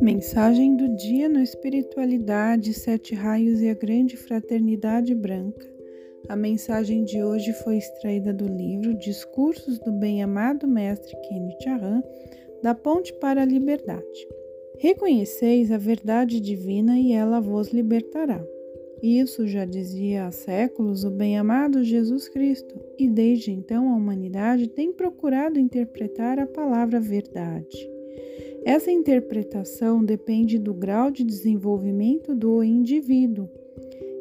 Mensagem do dia no Espiritualidade, Sete Raios e a Grande Fraternidade Branca. A mensagem de hoje foi extraída do livro Discursos do Bem-Amado Mestre Kenneth Arran, da Ponte para a Liberdade. Reconheceis a verdade divina e ela vos libertará. Isso já dizia há séculos o bem-amado Jesus Cristo, e desde então a humanidade tem procurado interpretar a palavra verdade. Essa interpretação depende do grau de desenvolvimento do indivíduo.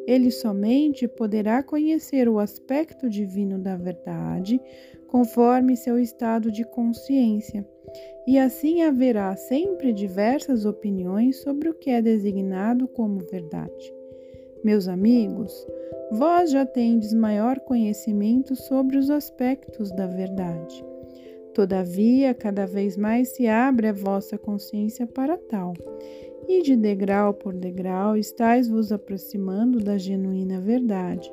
Ele somente poderá conhecer o aspecto divino da verdade conforme seu estado de consciência, e assim haverá sempre diversas opiniões sobre o que é designado como verdade. Meus amigos, vós já tendes maior conhecimento sobre os aspectos da verdade. Todavia, cada vez mais se abre a vossa consciência para tal, e de degrau por degrau estáis vos aproximando da genuína verdade.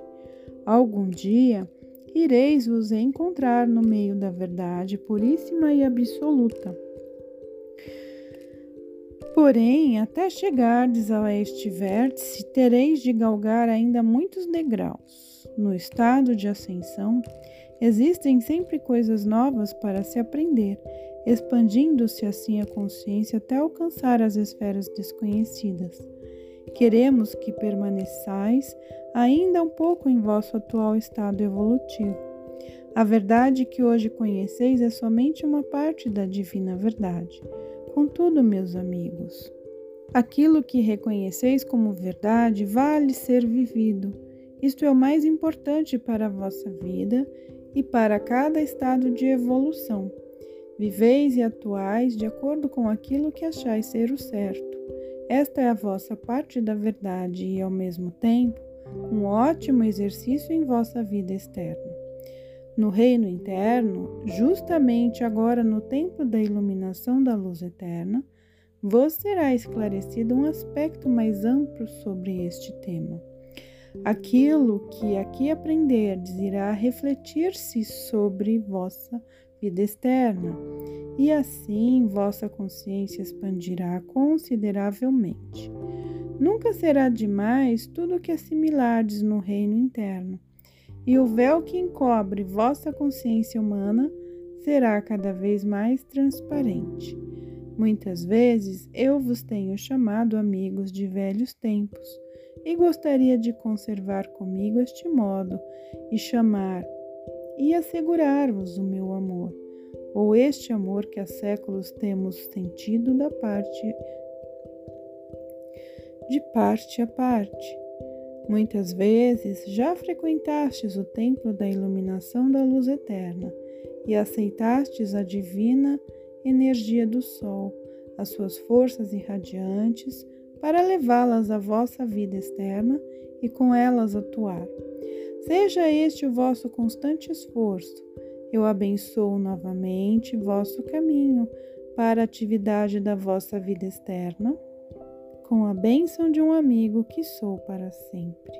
Algum dia ireis vos encontrar no meio da verdade puríssima e absoluta Porém, até chegardes a este vértice, tereis de galgar ainda muitos degraus. No estado de ascensão, existem sempre coisas novas para se aprender, expandindo-se assim a consciência até alcançar as esferas desconhecidas. Queremos que permaneçais ainda um pouco em vosso atual estado evolutivo. A verdade que hoje conheceis é somente uma parte da divina verdade. Contudo, meus amigos, aquilo que reconheceis como verdade vale ser vivido. Isto é o mais importante para a vossa vida e para cada estado de evolução. Viveis e atuais de acordo com aquilo que achais ser o certo. Esta é a vossa parte da verdade e, ao mesmo tempo, um ótimo exercício em vossa vida externa. No reino interno, justamente agora no tempo da iluminação da luz eterna, vos será esclarecido um aspecto mais amplo sobre este tema. Aquilo que aqui aprenderdes irá refletir-se sobre vossa vida externa, e assim vossa consciência expandirá consideravelmente. Nunca será demais tudo o que assimilardes no reino interno e o véu que encobre vossa consciência humana será cada vez mais transparente. Muitas vezes eu vos tenho chamado amigos de velhos tempos e gostaria de conservar comigo este modo e chamar e assegurar-vos o meu amor, ou este amor que há séculos temos sentido da parte de parte a parte Muitas vezes já frequentastes o templo da iluminação da luz eterna e aceitastes a divina energia do Sol, as suas forças irradiantes, para levá-las à vossa vida externa e com elas atuar. Seja este o vosso constante esforço. Eu abençoo novamente vosso caminho para a atividade da vossa vida externa com a bênção de um amigo que sou para sempre.